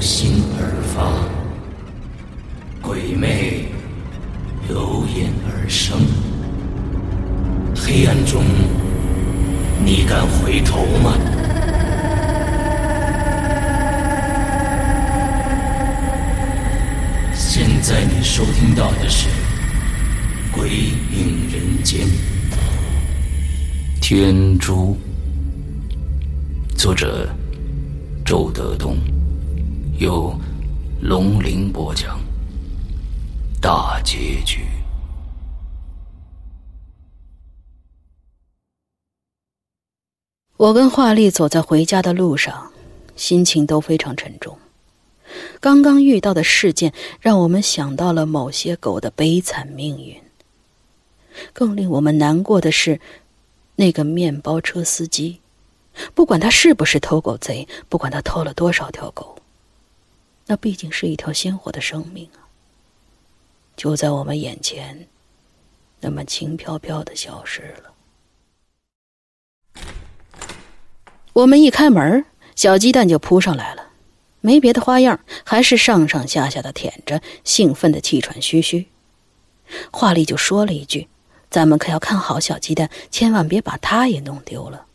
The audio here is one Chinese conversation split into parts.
心而发，鬼魅由眼而生。黑暗中，你敢回头吗？现在你收听到的是《鬼影人间》，天珠，作者周德东。由龙鳞播讲，大结局。我跟华丽走在回家的路上，心情都非常沉重。刚刚遇到的事件让我们想到了某些狗的悲惨命运。更令我们难过的是，那个面包车司机，不管他是不是偷狗贼，不管他偷了多少条狗。那毕竟是一条鲜活的生命啊！就在我们眼前，那么轻飘飘的消失了。我们一开门，小鸡蛋就扑上来了，没别的花样，还是上上下下的舔着，兴奋的气喘吁吁。华丽就说了一句：“咱们可要看好小鸡蛋，千万别把它也弄丢了。”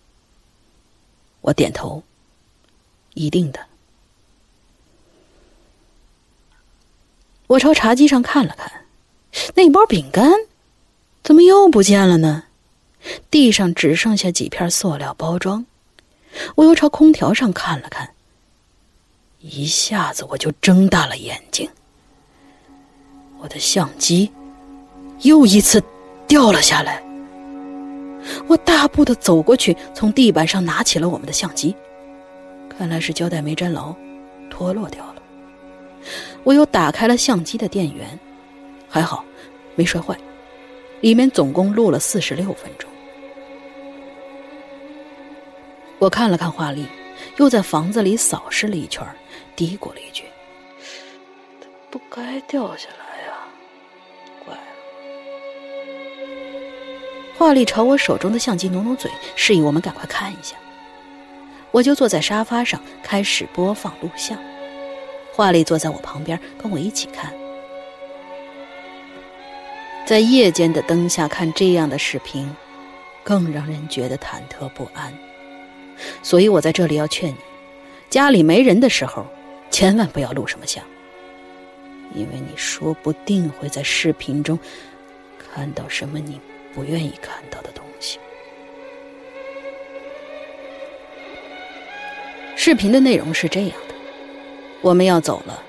我点头：“一定的。”我朝茶几上看了看，那包饼干怎么又不见了呢？地上只剩下几片塑料包装。我又朝空调上看了看，一下子我就睁大了眼睛。我的相机又一次掉了下来。我大步的走过去，从地板上拿起了我们的相机，看来是胶带没粘牢，脱落掉了。我又打开了相机的电源，还好没摔坏。里面总共录了四十六分钟。我看了看画力，又在房子里扫视了一圈，嘀咕了一句：“不该掉下来呀，怪了。”画力朝我手中的相机努努嘴，示意我们赶快看一下。我就坐在沙发上开始播放录像，华丽坐在我旁边跟我一起看。在夜间的灯下看这样的视频，更让人觉得忐忑不安。所以我在这里要劝你：家里没人的时候，千万不要录什么像，因为你说不定会在视频中看到什么你不愿意看到的东西。视频的内容是这样：我们要走了，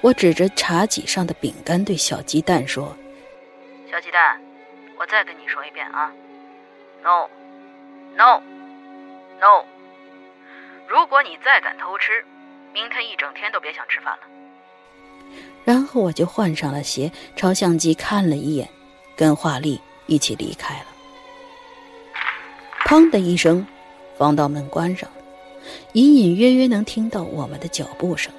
我指着茶几上的饼干对小鸡蛋说。小鸡蛋，我再跟你说一遍啊，no，no，no！如果你再敢偷吃，明天一整天都别想吃饭了。然后我就换上了鞋，朝相机看了一眼，跟华丽一起离开了。砰的一声，防盗门关上了，隐隐约约能听到我们的脚步声。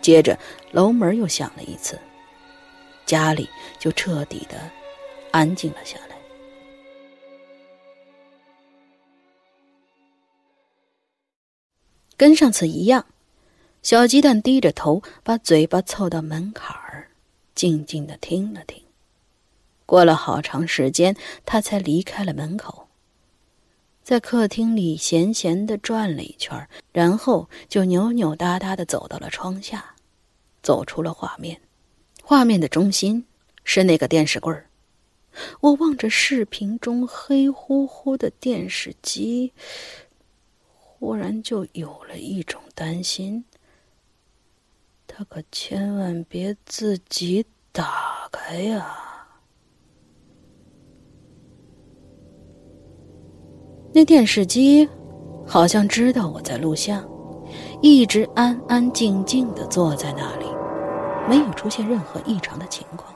接着楼门又响了一次。家里就彻底的安静了下来。跟上次一样，小鸡蛋低着头，把嘴巴凑到门槛儿，静静的听了听。过了好长时间，他才离开了门口，在客厅里闲闲的转了一圈，然后就扭扭哒哒的走到了窗下，走出了画面。画面的中心是那个电视柜儿，我望着视频中黑乎乎的电视机，忽然就有了一种担心：他可千万别自己打开呀！那电视机好像知道我在录像，一直安安静静的坐在那里。没有出现任何异常的情况。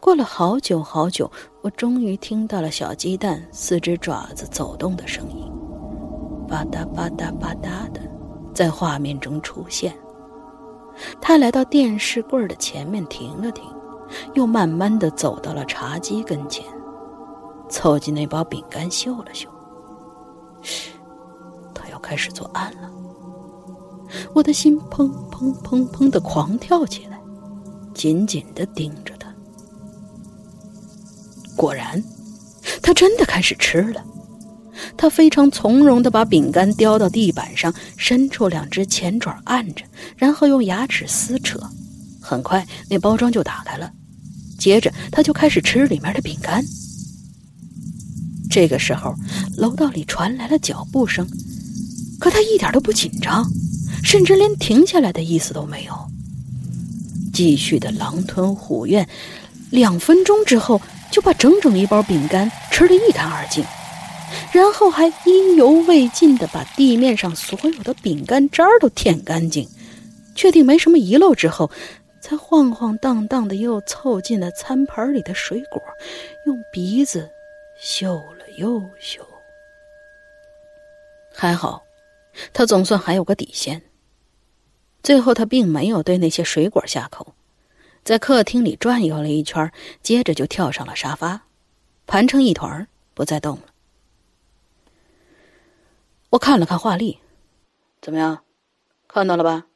过了好久好久，我终于听到了小鸡蛋四只爪子走动的声音，吧嗒吧嗒吧嗒的，在画面中出现。他来到电视柜的前面停了停，又慢慢的走到了茶几跟前，凑近那包饼干嗅了嗅。他要开始作案了。我的心砰砰砰砰的狂跳起来，紧紧的盯着他。果然，他真的开始吃了。他非常从容的把饼干叼到地板上，伸出两只前爪按着，然后用牙齿撕扯。很快，那包装就打开了。接着，他就开始吃里面的饼干。这个时候，楼道里传来了脚步声，可他一点都不紧张。甚至连停下来的意思都没有，继续的狼吞虎咽，两分钟之后就把整整一包饼干吃得一干二净，然后还意犹未尽的把地面上所有的饼干渣都舔干净，确定没什么遗漏之后，才晃晃荡荡的又凑近了餐盘里的水果，用鼻子嗅了又嗅，还好，他总算还有个底线。最后，他并没有对那些水果下口，在客厅里转悠了一圈，接着就跳上了沙发，盘成一团不再动了。我看了看画力，怎么样？看到了吧？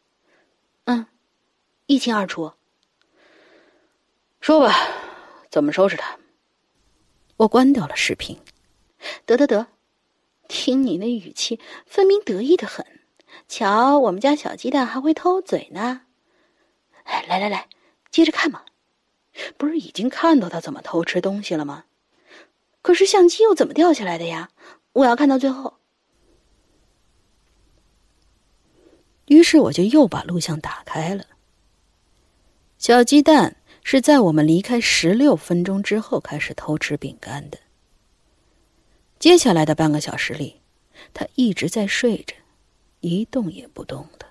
嗯，一清二楚。说吧，怎么收拾他？我关掉了视频。得得得，听你那语气，分明得意的很。瞧，我们家小鸡蛋还会偷嘴呢！哎，来来来，接着看嘛。不是已经看到他怎么偷吃东西了吗？可是相机又怎么掉下来的呀？我要看到最后。于是我就又把录像打开了。小鸡蛋是在我们离开十六分钟之后开始偷吃饼干的。接下来的半个小时里，他一直在睡着，一动也不动的。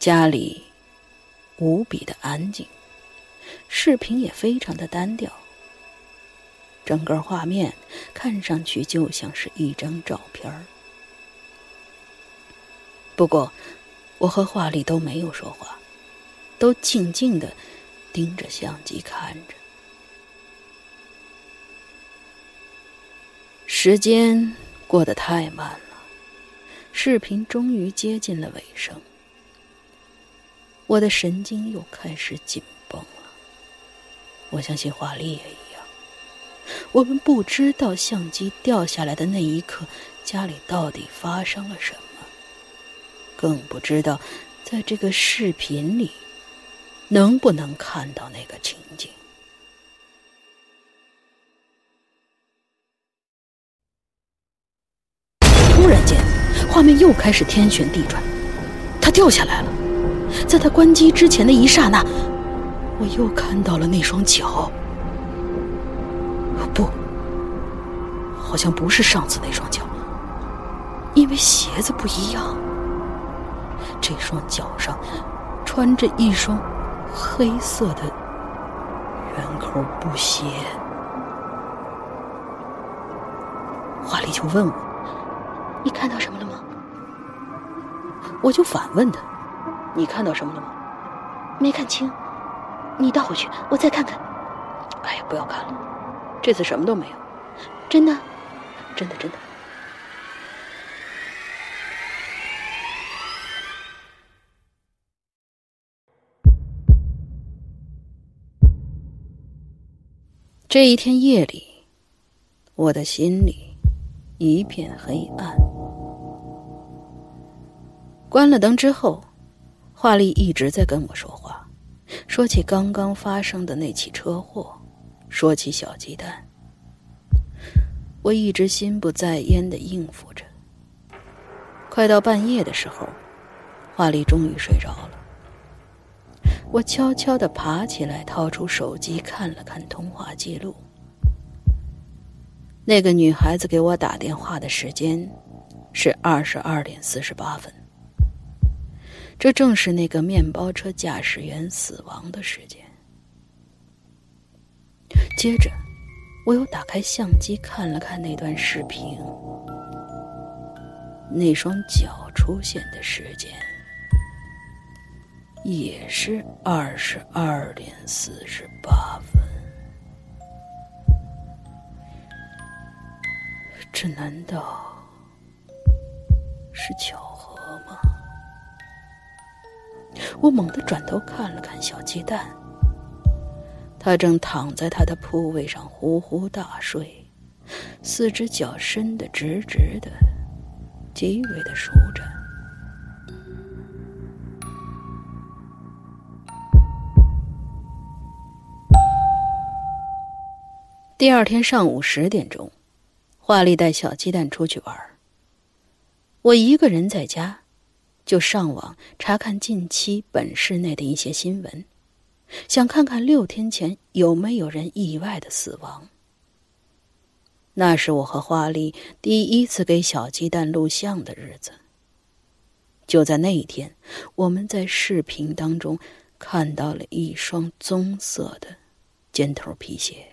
家里无比的安静，视频也非常的单调。整个画面看上去就像是一张照片儿。不过，我和画里都没有说话，都静静的盯着相机看着。时间过得太慢了，视频终于接近了尾声，我的神经又开始紧绷了。我相信华丽也一样，我们不知道相机掉下来的那一刻，家里到底发生了什么。更不知道，在这个视频里，能不能看到那个情景。突然间，画面又开始天旋地转，他掉下来了。在他关机之前的一刹那，我又看到了那双脚。不，好像不是上次那双脚，因为鞋子不一样。这双脚上穿着一双黑色的圆口布鞋，华丽就问我：“你看到什么了吗？”我就反问他：“你看到什么了吗？”没看清，你倒回去，我再看看。哎呀，不要看了，这次什么都没有。真的，真的，真的。这一天夜里，我的心里一片黑暗。关了灯之后，华丽一直在跟我说话，说起刚刚发生的那起车祸，说起小鸡蛋。我一直心不在焉的应付着。快到半夜的时候，华丽终于睡着了。我悄悄地爬起来，掏出手机看了看通话记录。那个女孩子给我打电话的时间是二十二点四十八分，这正是那个面包车驾驶员死亡的时间。接着，我又打开相机看了看那段视频，那双脚出现的时间。也是二十二点四十八分，这难道是巧合吗？我猛地转头看了看小鸡蛋，他正躺在他的铺位上呼呼大睡，四只脚伸得直直的，极为的舒展。第二天上午十点钟，华丽带小鸡蛋出去玩我一个人在家，就上网查看近期本市内的一些新闻，想看看六天前有没有人意外的死亡。那是我和华丽第一次给小鸡蛋录像的日子。就在那一天，我们在视频当中看到了一双棕色的尖头皮鞋。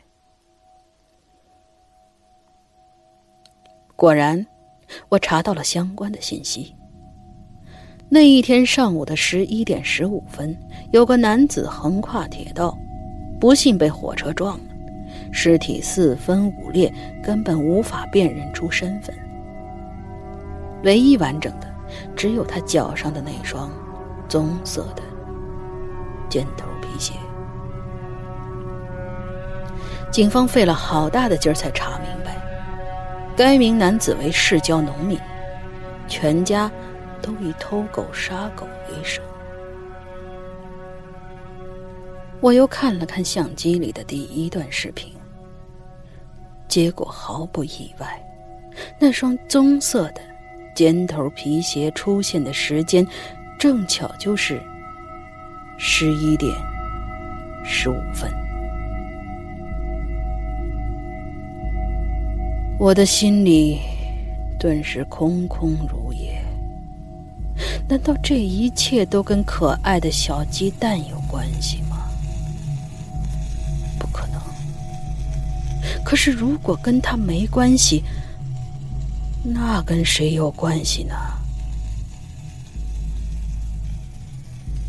果然，我查到了相关的信息。那一天上午的十一点十五分，有个男子横跨铁道，不幸被火车撞了，尸体四分五裂，根本无法辨认出身份。唯一完整的，只有他脚上的那双棕色的尖头皮鞋。警方费了好大的劲儿才查明。该名男子为市郊农民，全家都以偷狗杀狗为生。我又看了看相机里的第一段视频，结果毫不意外，那双棕色的尖头皮鞋出现的时间，正巧就是十一点十五分。我的心里顿时空空如也。难道这一切都跟可爱的小鸡蛋有关系吗？不可能。可是如果跟他没关系，那跟谁有关系呢？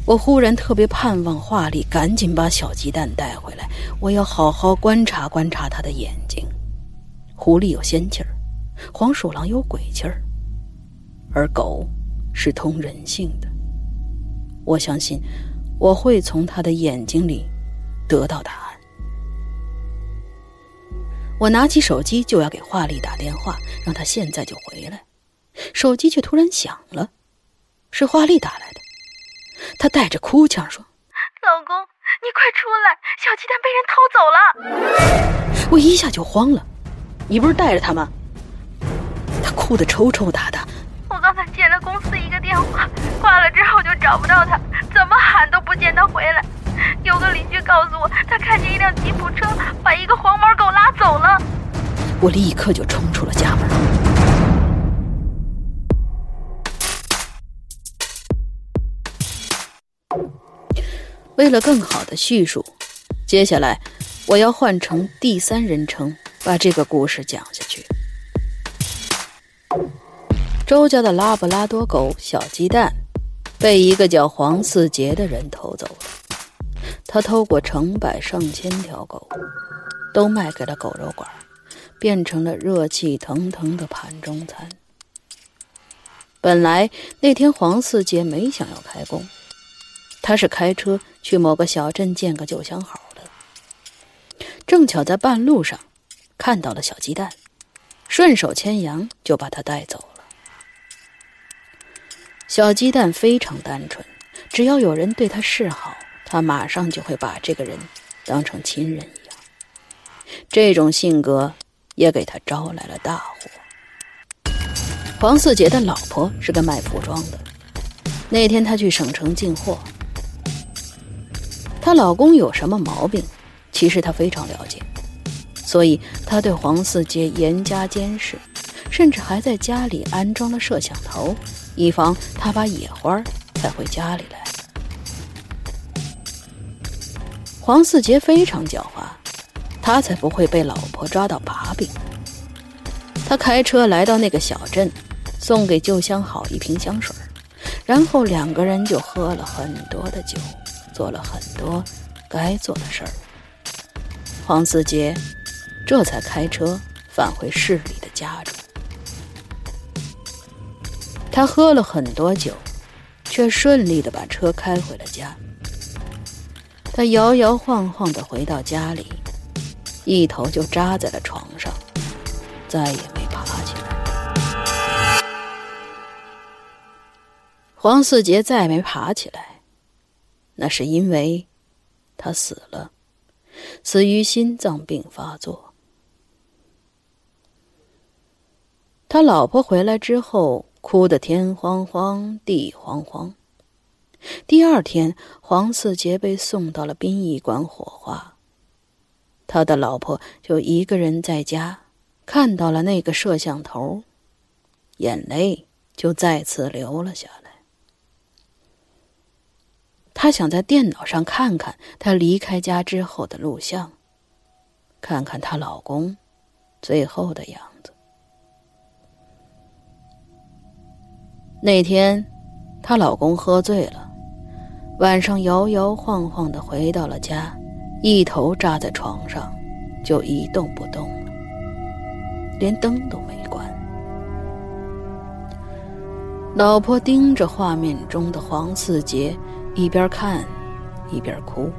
我忽然特别盼望画里赶紧把小鸡蛋带回来，我要好好观察观察他的眼睛。狐狸有仙气儿，黄鼠狼有鬼气儿，而狗是通人性的。我相信我会从他的眼睛里得到答案。我拿起手机就要给华丽打电话，让他现在就回来，手机却突然响了，是华丽打来的。他带着哭腔说：“老公，你快出来，小鸡蛋被人偷走了。”我一下就慌了，“你不是带着他吗？”他哭得抽抽搭搭。我刚才接了公司一个电话，挂了之后就找不到他，怎么喊都不见他回来。有个邻居告诉我，他看见一辆吉普车把一个黄毛狗拉走了。我立刻就冲出了家门。为了更好的叙述，接下来我要换成第三人称，把这个故事讲下去。周家的拉布拉多狗小鸡蛋，被一个叫黄四杰的人偷走了。他偷过成百上千条狗，都卖给了狗肉馆，变成了热气腾腾的盘中餐。本来那天黄四杰没想要开工。他是开车去某个小镇见个旧相好的，正巧在半路上看到了小鸡蛋，顺手牵羊就把他带走了。小鸡蛋非常单纯，只要有人对他示好，他马上就会把这个人当成亲人一样。这种性格也给他招来了大祸。黄四杰的老婆是个卖服装的，那天他去省城进货。她老公有什么毛病？其实她非常了解，所以他对黄四杰严加监视，甚至还在家里安装了摄像头，以防他把野花带回家里来。黄四杰非常狡猾，他才不会被老婆抓到把柄。他开车来到那个小镇，送给旧相好一瓶香水，然后两个人就喝了很多的酒。做了很多该做的事儿，黄四杰这才开车返回市里的家中。他喝了很多酒，却顺利的把车开回了家。他摇摇晃晃的回到家里，一头就扎在了床上，再也没爬起来。黄四杰再没爬起来。那是因为，他死了，死于心脏病发作。他老婆回来之后，哭得天慌慌地慌慌。第二天，黄四杰被送到了殡仪馆火化，他的老婆就一个人在家，看到了那个摄像头，眼泪就再次流了下来。她想在电脑上看看他离开家之后的录像，看看她老公最后的样子那天，她老公喝醉了，晚上摇摇晃晃的回到了家，一头扎在床上，就一动不动了，连灯都没关。老婆盯着画面中的黄四杰。一边看，一边哭。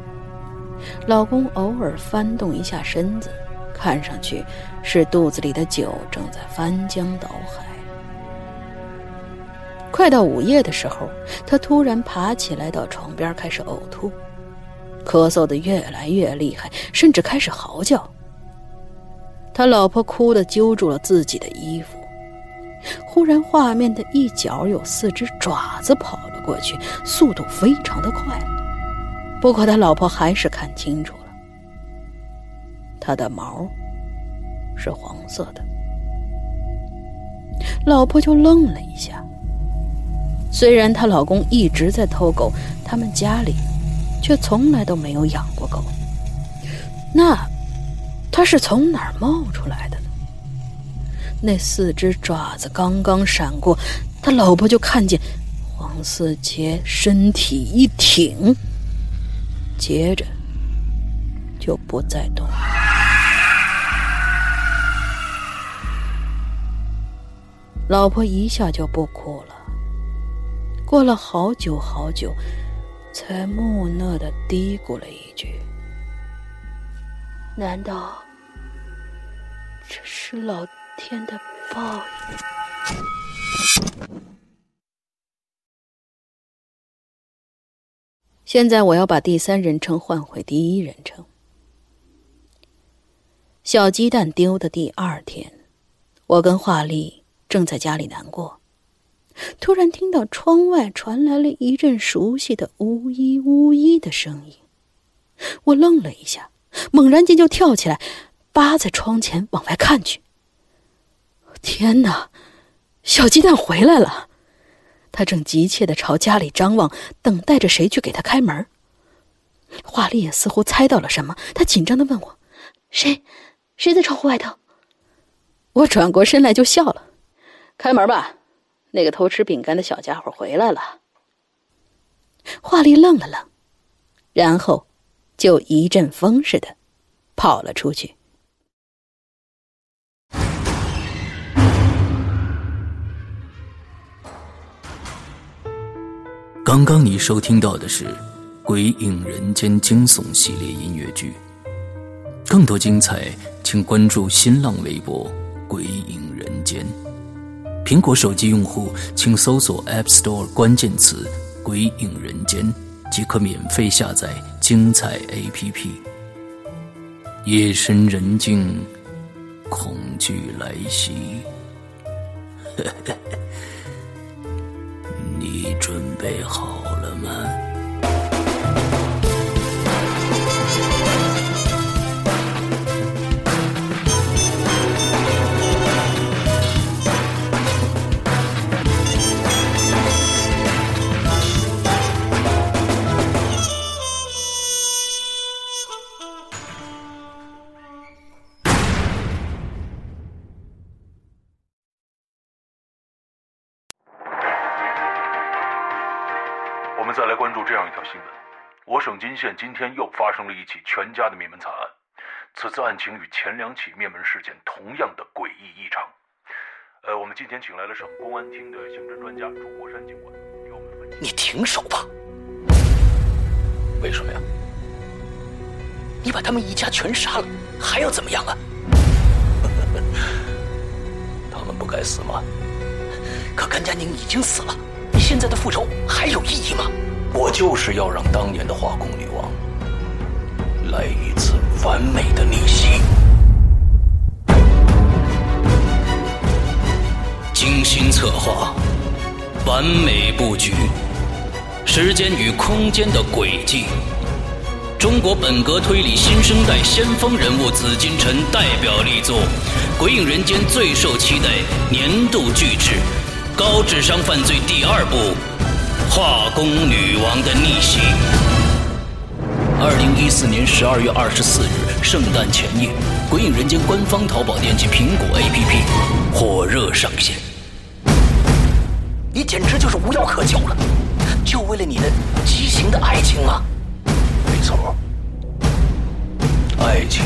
老公偶尔翻动一下身子，看上去是肚子里的酒正在翻江倒海。快到午夜的时候，他突然爬起来到床边开始呕吐，咳嗽的越来越厉害，甚至开始嚎叫。他老婆哭的揪住了自己的衣服。忽然，画面的一角有四只爪子跑了过去，速度非常的快。不过他老婆还是看清楚了，他的毛是黄色的。老婆就愣了一下，虽然她老公一直在偷狗，他们家里却从来都没有养过狗。那他是从哪儿冒出来的呢？那四只爪子刚刚闪过，他老婆就看见黄四杰身体一挺，接着就不再动。老婆一下就不哭了，过了好久好久，才木讷的嘀咕了一句：“难道这是老天的报应？”现在我要把第三人称换回第一人称。小鸡蛋丢的第二天，我跟华丽。正在家里难过，突然听到窗外传来了一阵熟悉的“呜呜呜”的声音，我愣了一下，猛然间就跳起来，扒在窗前往外看去。天哪，小鸡蛋回来了！他正急切的朝家里张望，等待着谁去给他开门。华丽也似乎猜到了什么，他紧张的问我：“谁？谁在窗户外头？”我转过身来就笑了。开门吧，那个偷吃饼干的小家伙回来了。华丽愣了愣，然后就一阵风似的跑了出去。刚刚你收听到的是《鬼影人间》惊悚系列音乐剧，更多精彩，请关注新浪微博“鬼影人间”。苹果手机用户，请搜索 App Store 关键词“鬼影人间”，即可免费下载精彩 APP。夜深人静，恐惧来袭，你准备好了吗？金县今天又发生了一起全家的灭门惨案，此次案情与前两起灭门事件同样的诡异异常。呃，我们今天请来了省公安厅的刑侦专家朱国山警官，给我们分析。你停手吧！为什么呀？你把他们一家全杀了，还要怎么样啊？他们不该死吗？可甘佳宁已经死了，你现在的复仇还有意义吗？我就是要让当年的化工女王来一次完美的逆袭，精心策划，完美布局，时间与空间的轨迹，中国本格推理新生代先锋人物紫金陈代表力作，《鬼影人间》最受期待年度巨制，高智商犯罪第二部。化工女王的逆袭。二零一四年十二月二十四日，圣诞前夜，《鬼影人间》官方淘宝店及苹果 APP 火热上线。你简直就是无药可救了，就为了你的畸形的爱情吗？没错，爱情。